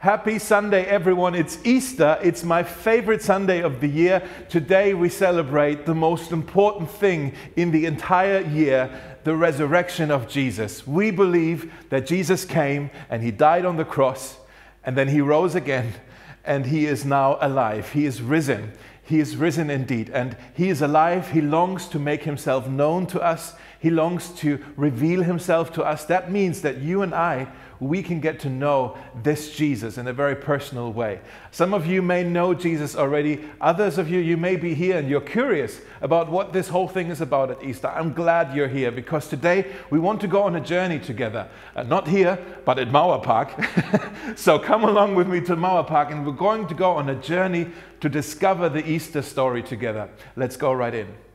Happy Sunday, everyone. It's Easter. It's my favorite Sunday of the year. Today we celebrate the most important thing in the entire year the resurrection of Jesus. We believe that Jesus came and he died on the cross and then he rose again and he is now alive. He is risen. He is risen indeed. And he is alive. He longs to make himself known to us. He longs to reveal himself to us. That means that you and I we can get to know this Jesus in a very personal way. Some of you may know Jesus already. Others of you, you may be here and you're curious about what this whole thing is about at Easter. I'm glad you're here because today we want to go on a journey together. Uh, not here, but at Mauer Park. so come along with me to Mauer Park and we're going to go on a journey to discover the Easter story together. Let's go right in.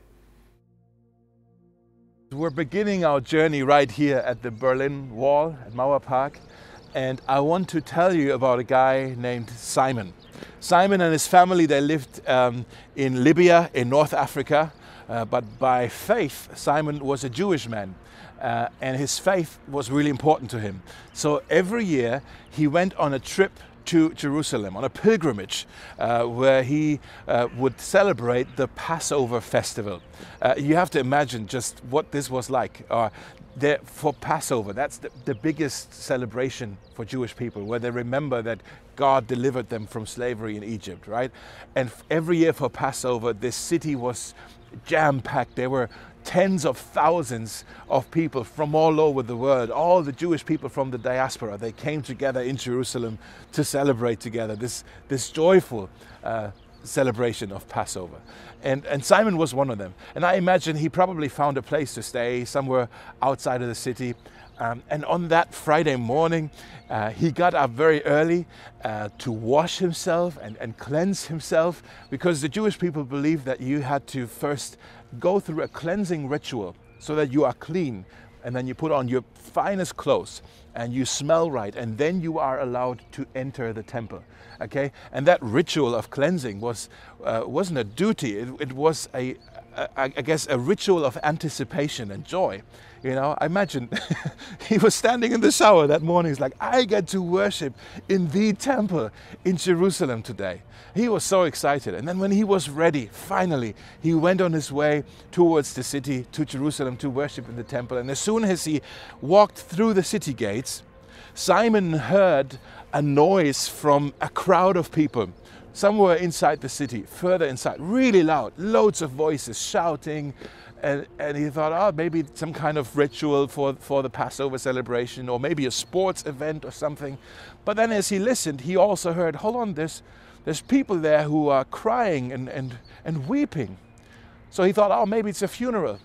We're beginning our journey right here at the Berlin Wall at Mauerpark, and I want to tell you about a guy named Simon. Simon and his family they lived um, in Libya in North Africa, uh, but by faith Simon was a Jewish man. Uh, and his faith was really important to him. So every year he went on a trip to Jerusalem on a pilgrimage uh, where he uh, would celebrate the Passover festival. Uh, you have to imagine just what this was like. Uh, there, for Passover, that's the, the biggest celebration for Jewish people, where they remember that God delivered them from slavery in Egypt, right? And every year for Passover, this city was jam packed. There were tens of thousands of people from all over the world, all the Jewish people from the diaspora. They came together in Jerusalem to celebrate together this, this joyful uh, celebration of Passover. And, and Simon was one of them. And I imagine he probably found a place to stay somewhere outside of the city. Um, and on that Friday morning, uh, he got up very early uh, to wash himself and, and cleanse himself because the Jewish people believed that you had to first go through a cleansing ritual so that you are clean and then you put on your finest clothes and you smell right and then you are allowed to enter the temple okay? And that ritual of cleansing was uh, wasn't a duty. It, it was a, a I guess a ritual of anticipation and joy you know, I imagine he was standing in the shower that morning. He's like, I get to worship in the temple in Jerusalem today. He was so excited. And then when he was ready, finally, he went on his way towards the city, to Jerusalem, to worship in the temple. And as soon as he walked through the city gates, Simon heard a noise from a crowd of people somewhere inside the city, further inside, really loud, loads of voices shouting, and, and he thought, oh, maybe some kind of ritual for, for the Passover celebration, or maybe a sports event or something. But then as he listened, he also heard, hold on, there's, there's people there who are crying and, and, and weeping. So he thought, oh, maybe it's a funeral.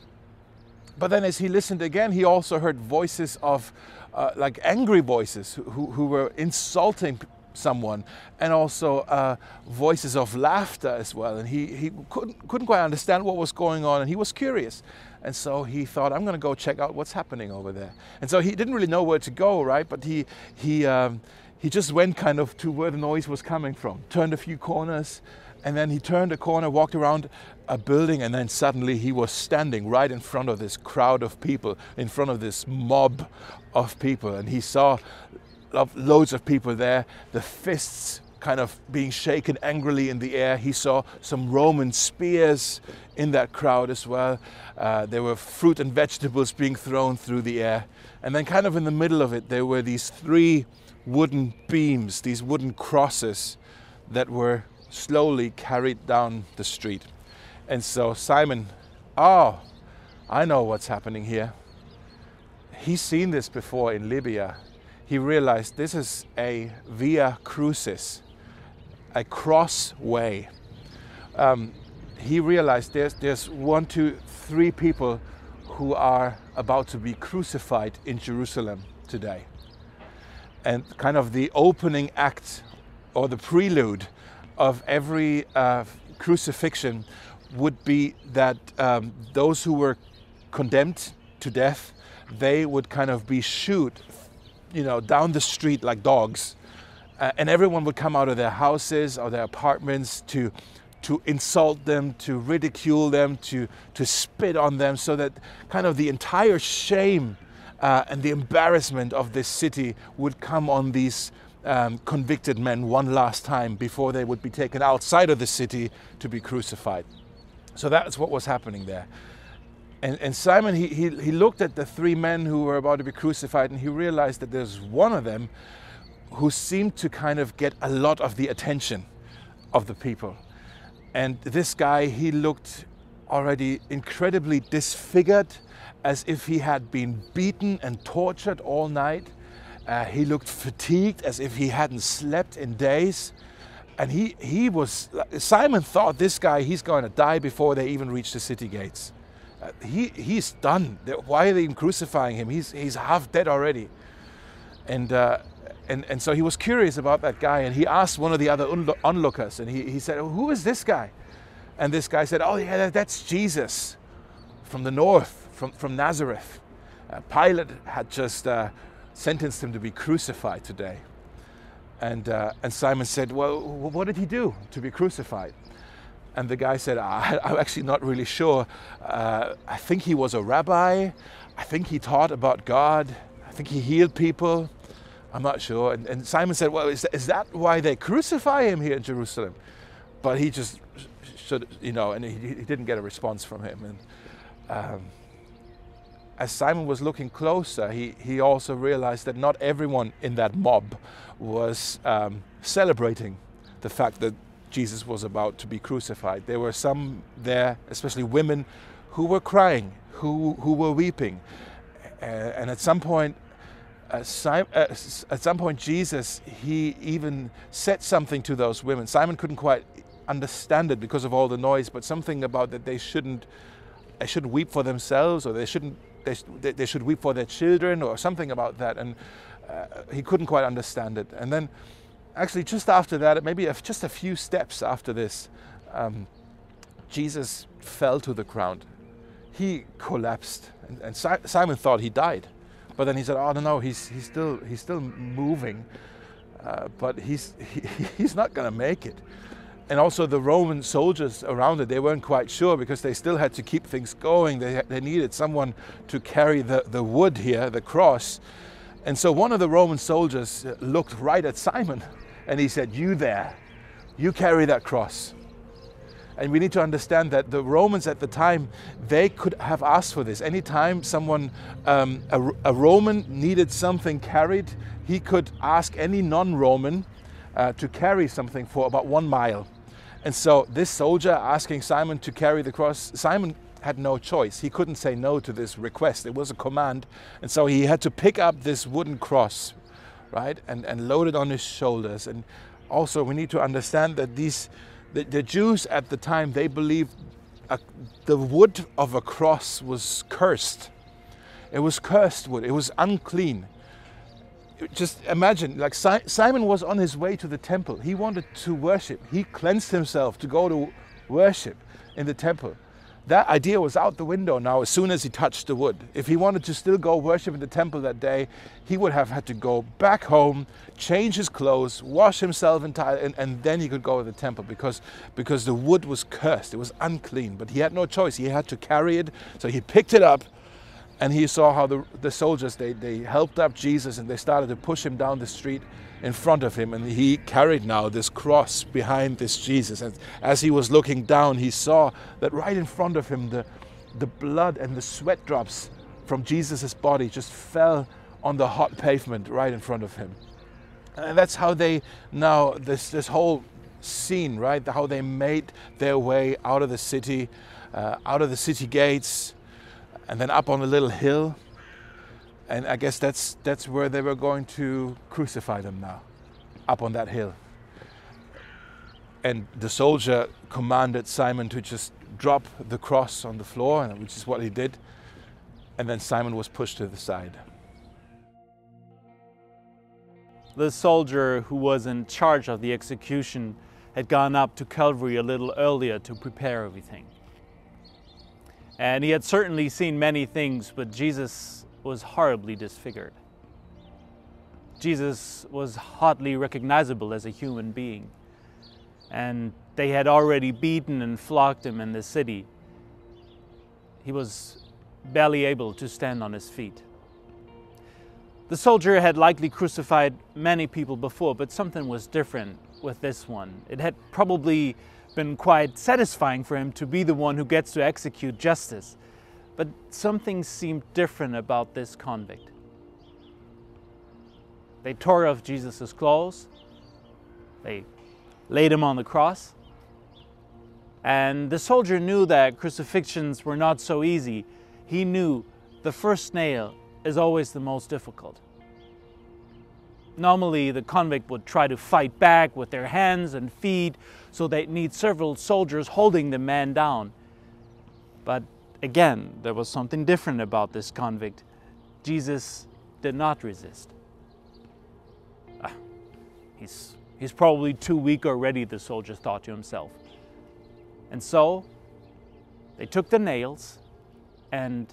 But then as he listened again, he also heard voices of, uh, like angry voices who, who were insulting someone, and also uh, voices of laughter as well. And he, he couldn't, couldn't quite understand what was going on, and he was curious. And so he thought, I'm going to go check out what's happening over there. And so he didn't really know where to go, right? But he, he, um, he just went kind of to where the noise was coming from, turned a few corners, and then he turned a corner, walked around a building, and then suddenly he was standing right in front of this crowd of people, in front of this mob of people. And he saw loads of people there, the fists kind of being shaken angrily in the air. He saw some Roman spears in that crowd as well. Uh, there were fruit and vegetables being thrown through the air. And then, kind of in the middle of it, there were these three wooden beams, these wooden crosses that were slowly carried down the street. And so Simon, oh, I know what's happening here. He's seen this before in Libya he realized this is a via crucis, a crossway. Um, he realized there's, there's one, two, three people who are about to be crucified in Jerusalem today. And kind of the opening act or the prelude of every uh, crucifixion would be that um, those who were condemned to death, they would kind of be shooed you know, down the street like dogs. Uh, and everyone would come out of their houses or their apartments to, to insult them, to ridicule them, to, to spit on them, so that kind of the entire shame uh, and the embarrassment of this city would come on these um, convicted men one last time before they would be taken outside of the city to be crucified. So that's what was happening there. And, and Simon, he, he, he looked at the three men who were about to be crucified and he realized that there's one of them who seemed to kind of get a lot of the attention of the people. And this guy, he looked already incredibly disfigured, as if he had been beaten and tortured all night. Uh, he looked fatigued, as if he hadn't slept in days. And he, he was, Simon thought this guy, he's going to die before they even reach the city gates. Uh, he, he's done. Why are they crucifying him? He's, he's half dead already. And, uh, and, and so he was curious about that guy and he asked one of the other onlookers and he, he said, Who is this guy? And this guy said, Oh, yeah, that's Jesus from the north, from, from Nazareth. Uh, Pilate had just uh, sentenced him to be crucified today. And, uh, and Simon said, Well, what did he do to be crucified? And the guy said, I, am actually not really sure. Uh, I think he was a rabbi. I think he taught about God. I think he healed people. I'm not sure. And, and Simon said, Well, is that, is that why they crucify him here in Jerusalem? But he just should, you know, and he, he didn't get a response from him. And um, as Simon was looking closer, he, he also realized that not everyone in that mob was um, celebrating the fact that Jesus was about to be crucified. There were some there, especially women, who were crying, who, who were weeping. Uh, and at some point, uh, uh, at some point, Jesus, he even said something to those women. Simon couldn't quite understand it because of all the noise, but something about that they shouldn't, they shouldn't weep for themselves, or they shouldn't, they, they should weep for their children, or something about that. And uh, he couldn't quite understand it. And then, actually, just after that, maybe just a few steps after this, um, Jesus fell to the ground. He collapsed, and, and si Simon thought he died. But then he said, "Oh no, no, he's he's still he's still moving, uh, but he's he, he's not going to make it." And also the Roman soldiers around it, they weren't quite sure because they still had to keep things going. They, they needed someone to carry the, the wood here, the cross. And so one of the Roman soldiers looked right at Simon and he said, You there, you carry that cross. And we need to understand that the Romans at the time, they could have asked for this. Anytime someone, um, a, a, Roman needed something carried, he could ask any non Roman uh, to carry something for about one mile. And so this soldier asking Simon to carry the cross, Simon had no choice. He couldn't say no to this request. It was a command. And so he had to pick up this wooden cross, right, and, and load it on his shoulders. And also, we need to understand that these, the, the Jews at the time, they believed a, the wood of a cross was cursed. It was cursed wood, it was unclean just imagine, like Simon was on his way to the temple. He wanted to worship. He cleansed himself to go to worship in the temple. That idea was out the window now as soon as he touched the wood. If he wanted to still go worship in the temple that day, he would have had to go back home, change his clothes, wash himself entirely, and, and then he could go to the temple because, because the wood was cursed. It was unclean. But he had no choice. He had to carry it. So he picked it up and he saw how the, the soldiers they, they helped up jesus and they started to push him down the street in front of him. And he carried now this cross behind this jesus. And as he was looking down he saw that right in front of him the, the blood and the sweat drops from jesus' body just fell on the hot pavement right in front of him. And that's how they now this this whole scene right? How they made their way out of the city uh, out of the city gates and then up on a little hill. And I guess that's, that's where they were going to crucify them now, up on that hill. And the soldier commanded Simon to just drop the cross on the floor, which is what he did. And then Simon was pushed to the side. The soldier who was in charge of the execution had gone up to Calvary a little earlier to prepare everything. And he had certainly seen many things, but Jesus was horribly disfigured. Jesus was hardly recognizable as a human being. And they had already beaten and flogged him in the city. He was barely able to stand on his feet. The soldier had likely crucified many people before, but something was different with this one. It had probably been quite satisfying for him to be the one who gets to execute justice. But something seemed different about this convict. They tore off Jesus' clothes, they laid him on the cross, and the soldier knew that crucifixions were not so easy. He knew the first nail is always the most difficult. Normally, the convict would try to fight back with their hands and feet, so they'd need several soldiers holding the man down. But again, there was something different about this convict. Jesus did not resist. Ah, he's, he's probably too weak already, the soldier thought to himself. And so they took the nails and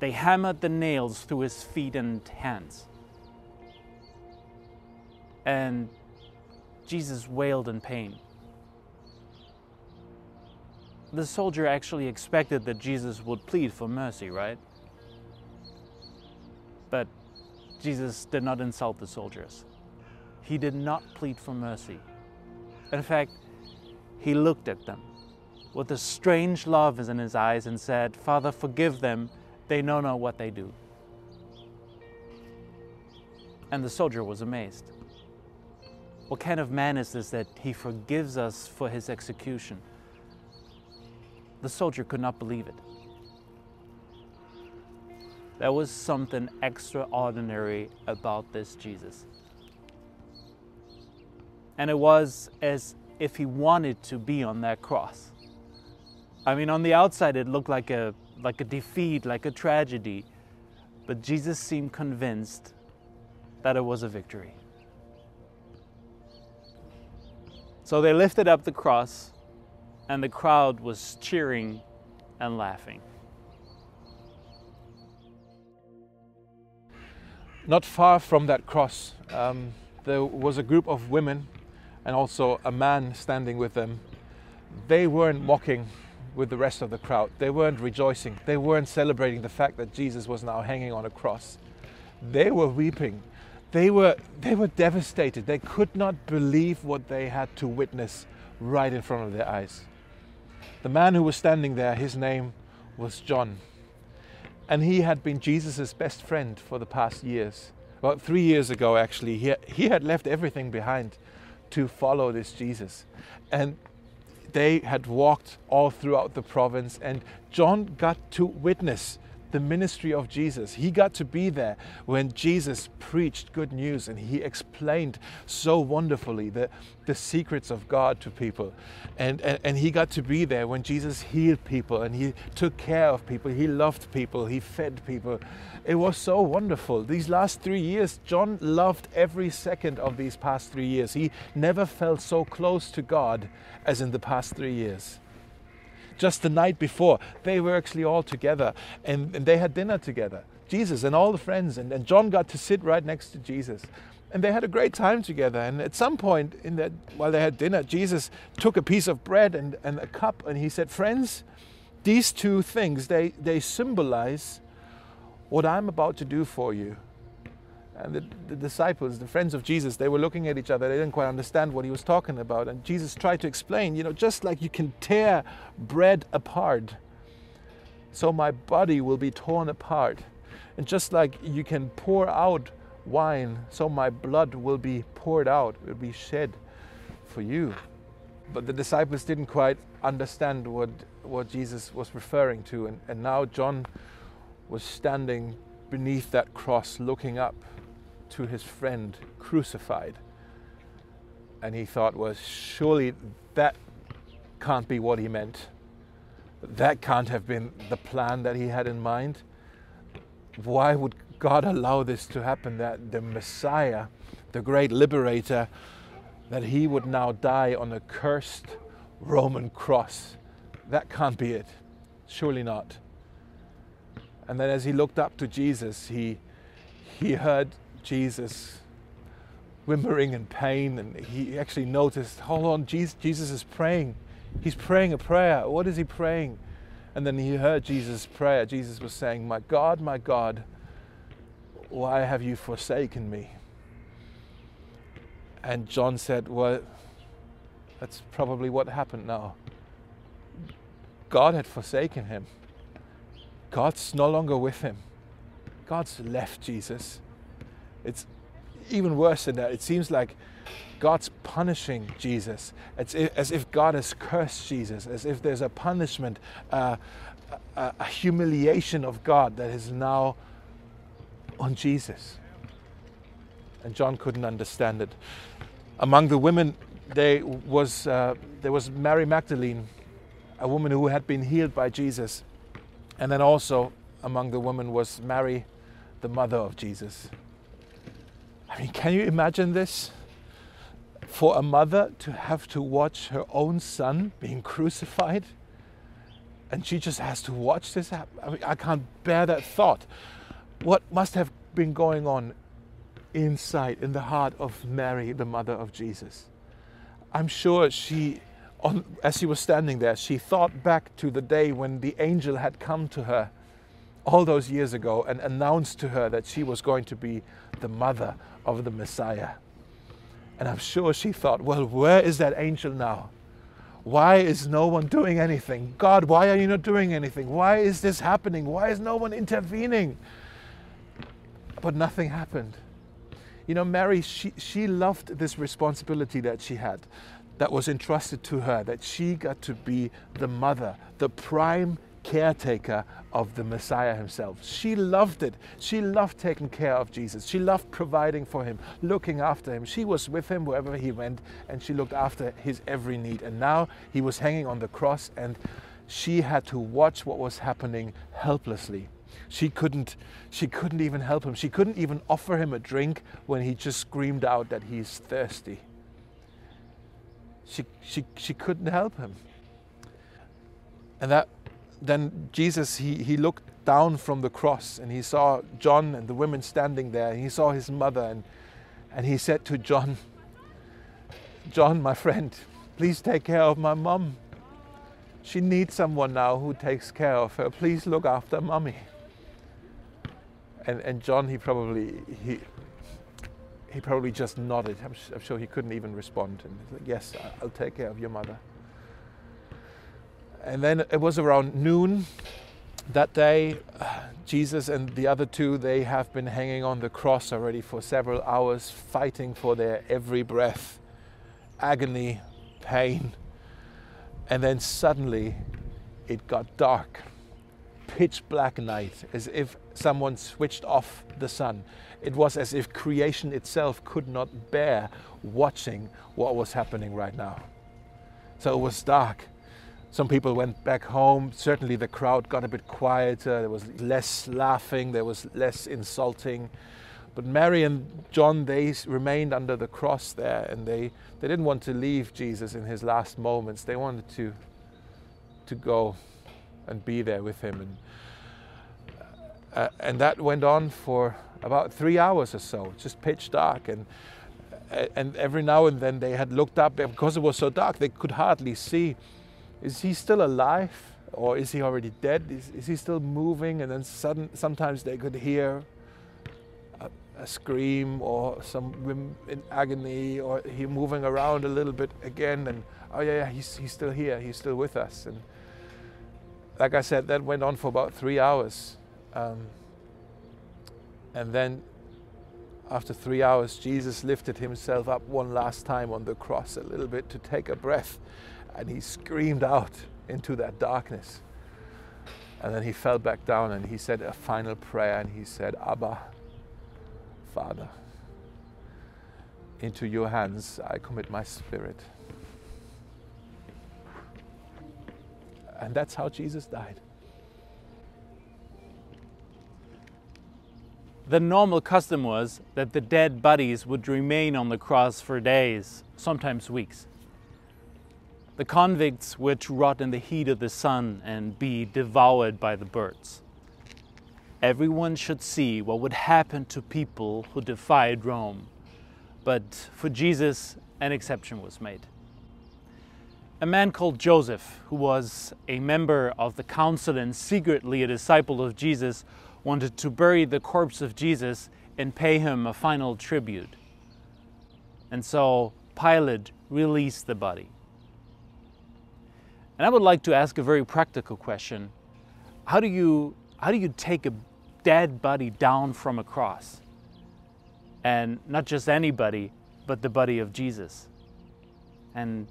they hammered the nails through his feet and hands. And Jesus wailed in pain. The soldier actually expected that Jesus would plead for mercy, right? But Jesus did not insult the soldiers. He did not plead for mercy. In fact, he looked at them with a strange love in his eyes and said, Father, forgive them. They know not what they do. And the soldier was amazed. What kind of man is this that he forgives us for his execution? The soldier could not believe it. There was something extraordinary about this Jesus. And it was as if he wanted to be on that cross. I mean, on the outside, it looked like a, like a defeat, like a tragedy. But Jesus seemed convinced that it was a victory. So they lifted up the cross, and the crowd was cheering and laughing. Not far from that cross, um, there was a group of women and also a man standing with them. They weren't mocking with the rest of the crowd. They weren't rejoicing. They weren't celebrating the fact that Jesus was now hanging on a cross. They were weeping. They were, they were devastated. They could not believe what they had to witness right in front of their eyes. The man who was standing there, his name was John. And he had been Jesus' best friend for the past years. About three years ago, actually, he, he had left everything behind to follow this Jesus. And they had walked all throughout the province, and John got to witness the ministry of Jesus. He got to be there when Jesus preached good news and he explained so wonderfully the, the secrets of God to people. And, and, and he got to be there when Jesus healed people and he took care of people. He loved people. He fed people. It was so wonderful. These last three years, John loved every second of these past three years. He never felt so close to God as in the past three years just the night before, they were actually all together and, and they had dinner together. Jesus and all the friends, and, and John got to sit right next to Jesus. And they had a great time together. And at some point in that, while they had dinner, Jesus took a piece of bread and, and a cup and he said, Friends, these two things, they, they symbolize what I'm about to do for you. And the, the, disciples, the friends of Jesus, they were looking at each other. They didn't quite understand what he was talking about. And Jesus tried to explain, you know, just like you can tear bread apart, so my body will be torn apart. And just like you can pour out wine, so my blood will be poured out, will be shed for you. But the disciples didn't quite understand what, what Jesus was referring to. And, and now John was standing beneath that cross looking up to his friend crucified. And he thought, well, surely that can't be what he meant. That can't have been the plan that he had in mind. Why would God allow this to happen? That the Messiah, the great liberator, that he would now die on a cursed Roman cross. That can't be it. Surely not. And then as he looked up to Jesus, he, he heard Jesus whimpering in pain, and he actually noticed, hold on, Jesus, Jesus is praying. He's praying a prayer. What is he praying? And then he heard Jesus' prayer. Jesus was saying, My God, my God, Why have you forsaken me? And John said, Well, that's probably what happened now. God had forsaken him. God's no longer with him. God's left Jesus. It's even worse than that. It seems like God's punishing Jesus, It's as if God has cursed Jesus, as if there's a punishment, uh, a, a humiliation of God that is now on Jesus. And John couldn't understand it. Among the women, there was, uh, there was Mary Magdalene, a woman who had been healed by Jesus. And then also among the women was Mary, the mother of Jesus. I mean, can you imagine this? For a mother to have to watch her own son being crucified, and she just has to watch this happen. I, mean, I can't bear that thought. What must have been going on inside, in the heart of Mary, the mother of Jesus? I'm sure she, on, as she was standing there, she thought back to the day when the angel had come to her all those years ago and announced to her that she was going to be the mother of the Messiah. And I'm sure she thought, well, where is that angel now? Why is no one doing anything? God, why are you not doing anything? Why is this happening? Why is no one intervening? But nothing happened. You know, Mary, she, she loved this responsibility that she had, that was entrusted to her, that she got to be the mother, the prime caretaker of the Messiah himself. She loved it. She loved taking care of Jesus. She loved providing for him, looking after him. She was with him wherever he went and she looked after his every need. And now he was hanging on the cross and she had to watch what was happening helplessly. She couldn't she couldn't even help him. She couldn't even offer him a drink when he just screamed out that he's thirsty. She she she couldn't help him. And that then Jesus, he, he looked down from the cross and he saw John and the women standing there. And he saw his mother and, and he said to John, John, my friend, please take care of my mom. She needs someone now who takes care of her. Please look after mommy. And, and John, he probably, he, he probably just nodded. I'm, I'm sure he couldn't even respond. And like, yes, I'll take care of your mother. And then it was around noon that day. Jesus and the other two, they have been hanging on the cross already for several hours, fighting for their every breath, agony, pain. And then suddenly it got dark, pitch black night, as if someone switched off the sun. It was as if creation itself could not bear watching what was happening right now. So it was dark. Some people went back home. Certainly, the crowd got a bit quieter. There was less laughing, there was less insulting. But Mary and John, they remained under the cross there and they, they didn't want to leave Jesus in his last moments. They wanted to, to go and be there with him. And, uh, and that went on for about three hours or so, just pitch dark. And, and every now and then they had looked up because it was so dark, they could hardly see is he still alive or is he already dead? Is, is he still moving? And then sudden, sometimes they could hear a, a scream or some in agony or he moving around a little bit again. And oh yeah, yeah, he's, he's still here. He's still with us. And like I said, that went on for about three hours. Um, and then after three hours, Jesus lifted himself up one last time on the cross a little bit to take a breath and he screamed out into that darkness. And then he fell back down and he said a final prayer and he said, Abba, Father, into your hands I commit my spirit. And that's how Jesus died. The normal custom was that the dead bodies would remain on the cross for days, sometimes weeks. The convicts were to rot in the heat of the sun and be devoured by the birds. Everyone should see what would happen to people who defied Rome. But for Jesus, an exception was made. A man called Joseph, who was a member of the council and secretly a disciple of Jesus, wanted to bury the corpse of Jesus and pay him a final tribute. And so Pilate released the body. And I would like to ask a very practical question. How do you, how do you take a dead body down from a cross? And not just anybody, but the body of Jesus. And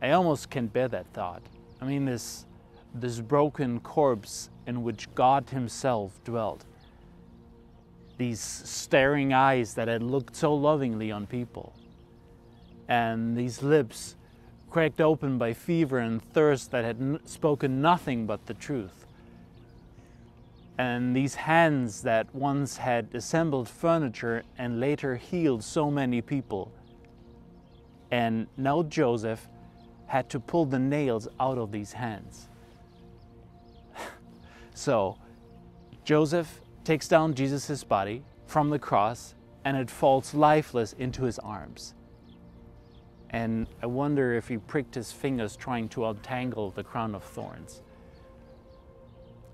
I almost can't bear that thought. I mean, this, this broken corpse in which God Himself dwelt these staring eyes that had looked so lovingly on people, and these lips cracked open by fever and thirst that had spoken nothing but the truth, and these hands that once had assembled furniture and later healed so many people. And now Joseph had to pull the nails out of these hands. so Joseph takes down Jesus' body from the cross and it falls lifeless into his arms. And I wonder if he pricked his fingers trying to untangle the crown of thorns.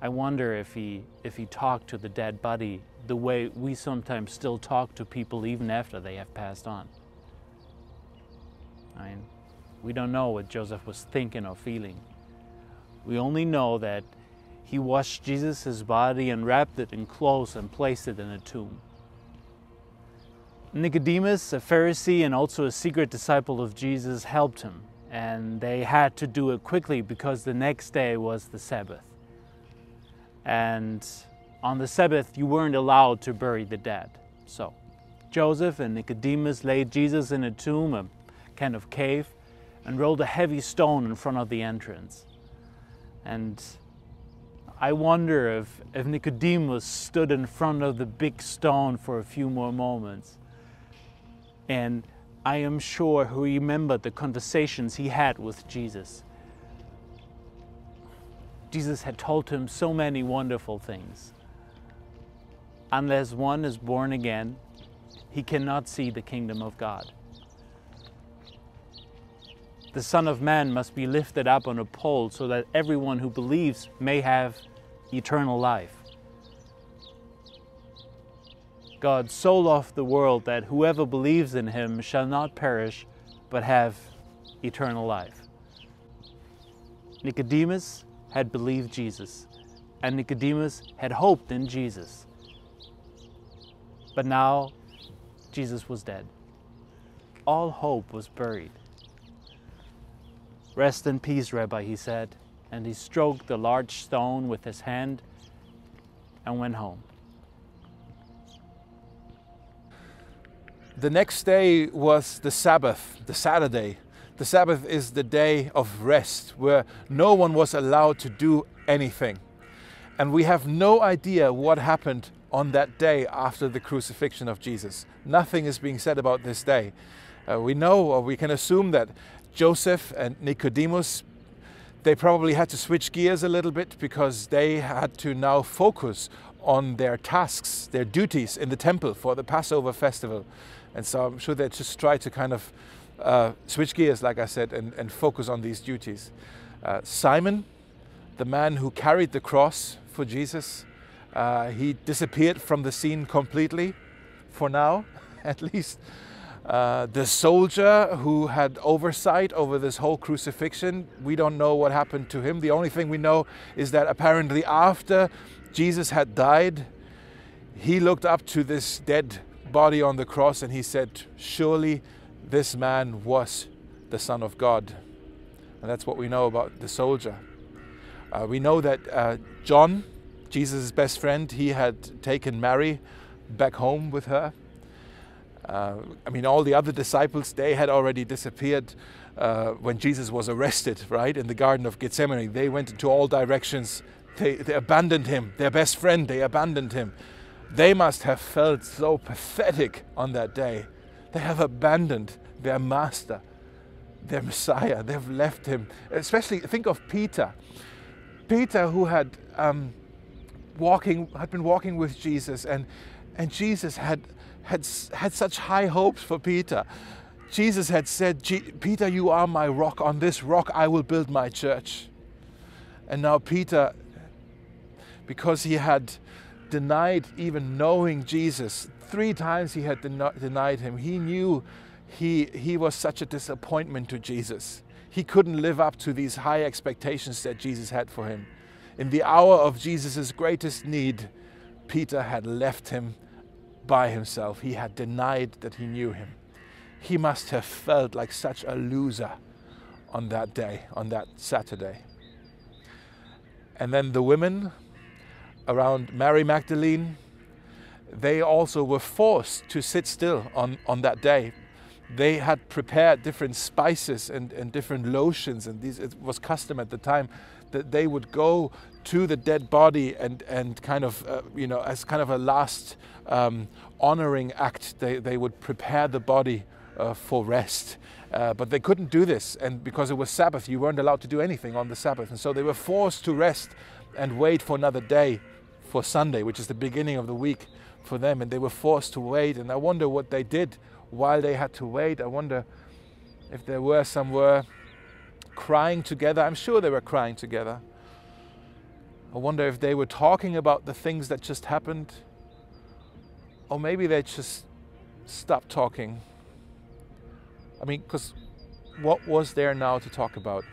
I wonder if he, if he talked to the dead body the way we sometimes still talk to people even after they have passed on. I mean, we don't know what Joseph was thinking or feeling. We only know that he washed Jesus' body and wrapped it in clothes and placed it in a tomb. Nicodemus, a Pharisee and also a secret disciple of Jesus, helped him, and they had to do it quickly because the next day was the Sabbath. And on the Sabbath, you weren't allowed to bury the dead. So Joseph and Nicodemus laid Jesus in a tomb, a kind of cave, and rolled a heavy stone in front of the entrance. And I wonder if, if Nicodemus stood in front of the big stone for a few more moments. And I am sure he remembered the conversations he had with Jesus. Jesus had told him so many wonderful things. Unless one is born again, he cannot see the kingdom of God. The Son of Man must be lifted up on a pole so that everyone who believes may have eternal life. God so loved the world that whoever believes in him shall not perish, but have eternal life. Nicodemus had believed Jesus, and Nicodemus had hoped in Jesus. But now Jesus was dead. All hope was buried. Rest in peace, Rabbi, he said and he stroked the large stone with his hand and went home. The next day was the Sabbath, the Saturday. The Sabbath is the day of rest where no one was allowed to do anything. And we have no idea what happened on that day after the crucifixion of Jesus. Nothing is being said about this day. Uh, we know or we can assume that Joseph and Nicodemus they probably had to switch gears a little bit because they had to now focus on their tasks, their duties in the temple for the Passover festival. And so I'm sure they just try to kind of uh, switch gears, like I said, and, and focus on these duties. Uh, Simon, the man who carried the cross for Jesus, uh, he disappeared from the scene completely, for now at least. Uh, the soldier who had oversight over this whole crucifixion, we don't know what happened to him. The only thing we know is that apparently after Jesus had died, he looked up to this dead body on the cross and he said, Surely this man was the Son of God. And that's what we know about the soldier. Uh, we know that uh, John, Jesus' best friend, he had taken Mary back home with her. Uh, I mean, all the other disciples, they had already disappeared uh, when Jesus was arrested, right, in the Garden of Gethsemane. They went into all directions. They, they abandoned him, their best friend, they abandoned him. They must have felt so pathetic on that day. They have abandoned their master, their Messiah. They've left him. Especially think of Peter. Peter, who had um, walking, had been walking with Jesus, and and Jesus had had, had such high hopes for Peter. Jesus had said, Peter, you are my rock. On this rock I will build my church. And now Peter, because he had denied even knowing Jesus. Three times he had den- denied him. He knew he, he was such a disappointment to Jesus. He couldn't live up to these high expectations that Jesus had for him. In the hour of Jesus' greatest need, Peter had left him by himself. He had denied that he knew him. He must have felt like such a loser on that day, on that Saturday. And then the women around Mary Magdalene, they also were forced to sit still on, on that day. They had prepared different spices and, and different lotions, and these, it was custom at the time that they would go to the dead body and, and kind of, uh, you know, as kind of a last um, honoring act, they, they would prepare the body uh, for rest. Uh, but they couldn't do this, and because it was Sabbath, you weren't allowed to do anything on the Sabbath. And so they were forced to rest and wait for another day for Sunday, which is the beginning of the week for them. And they were forced to wait. And I wonder what they did while they had to wait. I wonder if there were some were crying together. I'm sure they were crying together. I wonder if they were talking about the things that just happened. Or maybe they just stopped talking. I mean, because what was there now to talk about?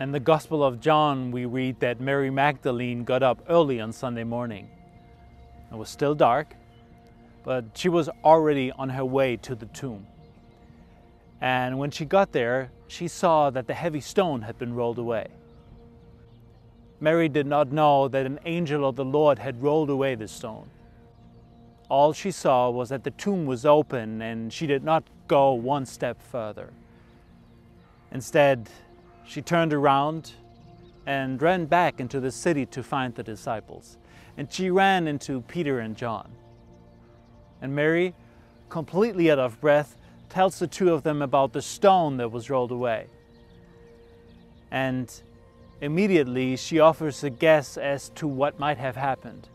In the Gospel of John, we read that Mary Magdalene got up early on Sunday morning. It was still dark, but she was already on her way to the tomb. And when she got there, she saw that the heavy stone had been rolled away. Mary did not know that an angel of the Lord had rolled away the stone. All she saw was that the tomb was open and she did not go one step further. Instead, she turned around and ran back into the city to find the disciples. And she ran into Peter and John. And Mary, completely out of breath, tells the two of them about the stone that was rolled away. And immediately she offers a guess as to what might have happened.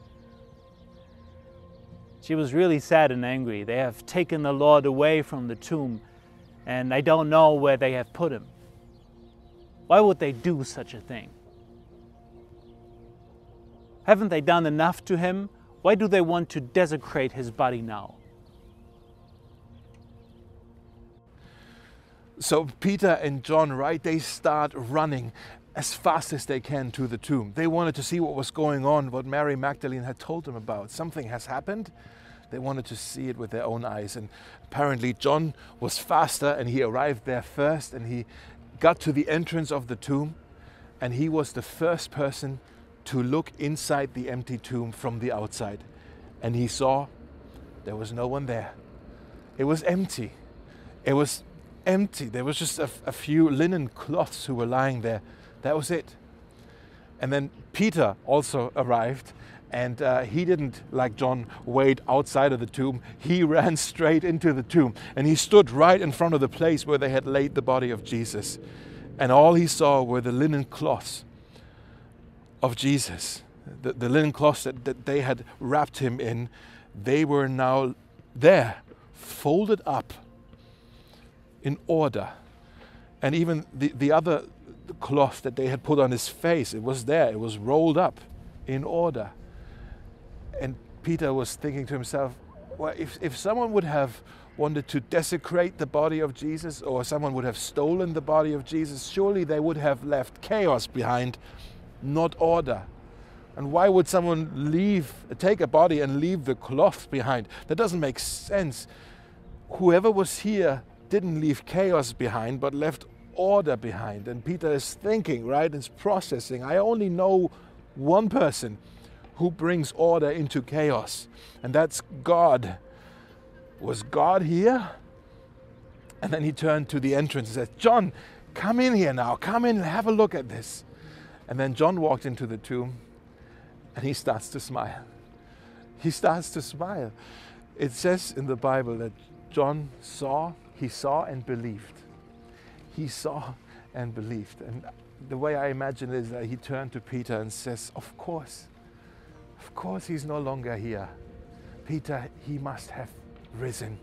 She was really sad and angry. They have taken the Lord away from the tomb, and I don't know where they have put him. Why would they do such a thing? Haven't they done enough to him? Why do they want to desecrate his body now? So Peter and John, right, they start running as fast as they can to the tomb. They wanted to see what was going on, what Mary Magdalene had told them about. Something has happened. They wanted to see it with their own eyes. And apparently, John was faster and he arrived there first and he got to the entrance of the tomb, and he was the first person to look inside the empty tomb from the outside. And he saw there was no one there. It was empty. It was empty. There was just a, a few linen cloths who were lying there. That was it. And then Peter also arrived and uh, he didn't, like John, wait outside of the tomb. He ran straight into the tomb. And he stood right in front of the place where they had laid the body of Jesus. And all he saw were the linen cloths of Jesus, the, the linen cloths that, that they had wrapped him in. They were now there, folded up in order. And even the, the other cloth that they had put on his face, it was there, it was rolled up in order. And Peter was thinking to himself, well, if, if someone would have wanted to desecrate the body of Jesus or someone would have stolen the body of Jesus, surely they would have left chaos behind, not order. And why would someone leave, take a body and leave the cloth behind? That doesn't make sense. Whoever was here didn't leave chaos behind, but left order behind. And Peter is thinking, right? Is processing. I only know one person who brings order into chaos, and that's God. Was God here? And then he turned to the entrance and said, John, come in here now. Come in and have a look at this. And then John walked into the tomb and he starts to smile. He starts to smile. It says in the Bible that John saw, he saw and believed. He saw and believed. And the way I imagine it is that he turned to Peter and says, Of course, of course, he's no longer here. Peter, he must have risen.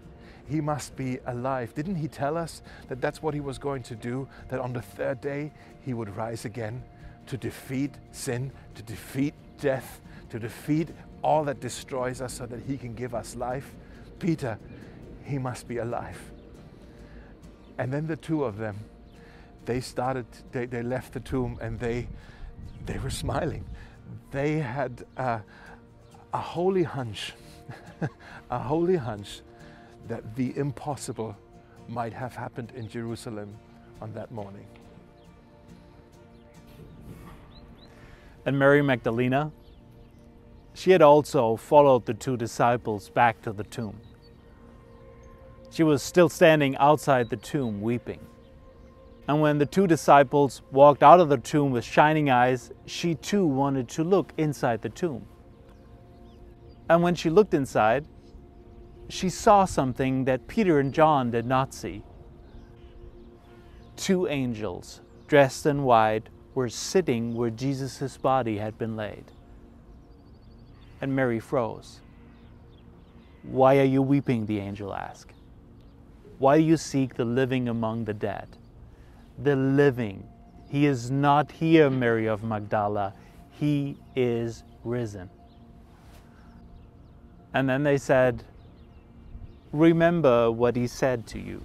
He must be alive. Didn't he tell us that that's what he was going to do? That on the third day he would rise again? to defeat sin, to defeat death, to defeat all that destroys us so that he can give us life. Peter, he must be alive. And then the two of them, they started, they, they left the tomb and they, they were smiling. They had a, a holy hunch, a holy hunch that the impossible might have happened in Jerusalem on that morning. And Mary Magdalena, she had also followed the two disciples back to the tomb. She was still standing outside the tomb weeping. And when the two disciples walked out of the tomb with shining eyes, she too wanted to look inside the tomb. And when she looked inside, she saw something that Peter and John did not see. Two angels, dressed in white, were sitting where Jesus' body had been laid. And Mary froze. Why are you weeping? the angel asked. Why do you seek the living among the dead? The living. He is not here, Mary of Magdala. He is risen. And then they said, Remember what he said to you.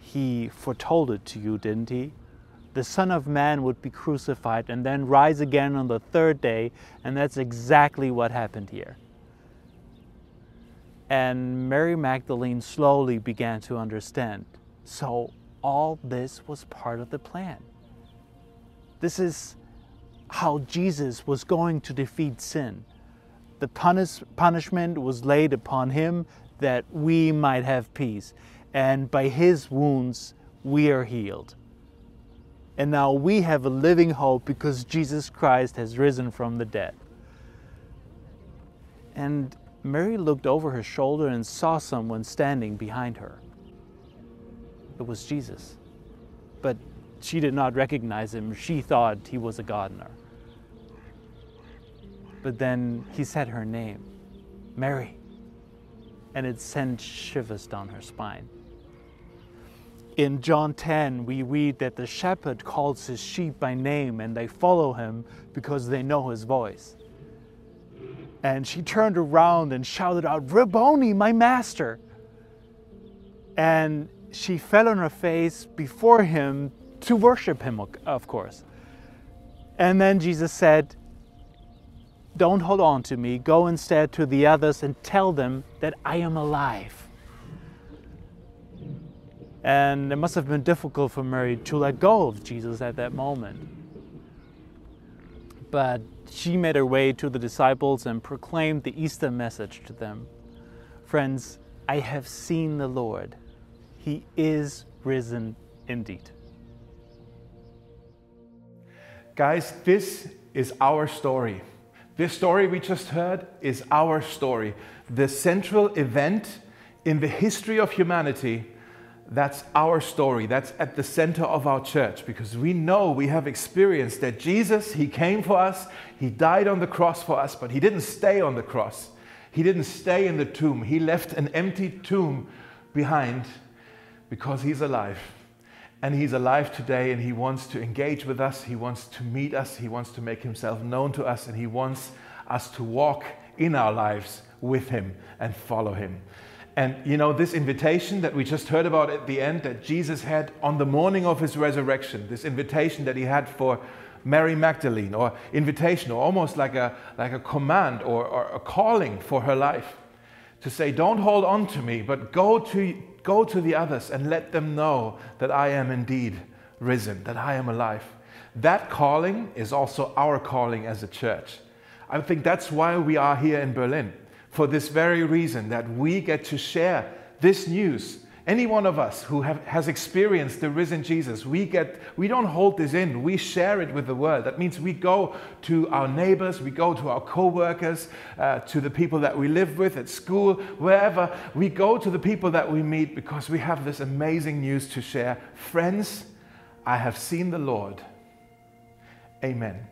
He foretold it to you, didn't he? The Son of Man would be crucified and then rise again on the third day, and that's exactly what happened here. And Mary Magdalene slowly began to understand. So, all this was part of the plan. This is how Jesus was going to defeat sin. The punish, punishment was laid upon him that we might have peace. And by his wounds, we are healed. And now we have a living hope because Jesus Christ has risen from the dead. And Mary looked over her shoulder and saw someone standing behind her. It was Jesus. But she did not recognize him. She thought he was a gardener. But then he said her name, Mary and it sent shivers down her spine. In John 10, we read that the shepherd calls his sheep by name and they follow him because they know his voice. And she turned around and shouted out, Rabboni, my master! And she fell on her face before him to worship him, of course. And then Jesus said, don't hold on to me. Go instead to the others and tell them that I am alive. And it must have been difficult for Mary to let go of Jesus at that moment. But she made her way to the disciples and proclaimed the Easter message to them Friends, I have seen the Lord. He is risen indeed. Guys, this is our story. This story we just heard is our story. The central event in the history of humanity, that's our story. That's at the center of our church because we know we have experienced that Jesus, He came for us, He died on the cross for us, but He didn't stay on the cross. He didn't stay in the tomb. He left an empty tomb behind because He's alive. And he's alive today and he wants to engage with us. He wants to meet us. He wants to make himself known to us. And he wants us to walk in our lives with him and follow him. And you know, this invitation that we just heard about at the end that Jesus had on the morning of his resurrection, this invitation that he had for Mary Magdalene, or invitation, or almost like a, like a command or, or a calling for her life to say, Don't hold on to me, but go to, go to the others and let them know that I am indeed risen, that I am alive. That calling is also our calling as a church. I think that's why we are here in Berlin, for this very reason that we get to share this news any one of us who have, has experienced the risen Jesus, we get we don't hold this in. We share it with the world. That means we go to our neighbors, we go to our co-workers, uh, to the people that we live with at school, wherever. We go to the people that we meet because we have this amazing news to share. Friends, I have seen the Lord. Amen.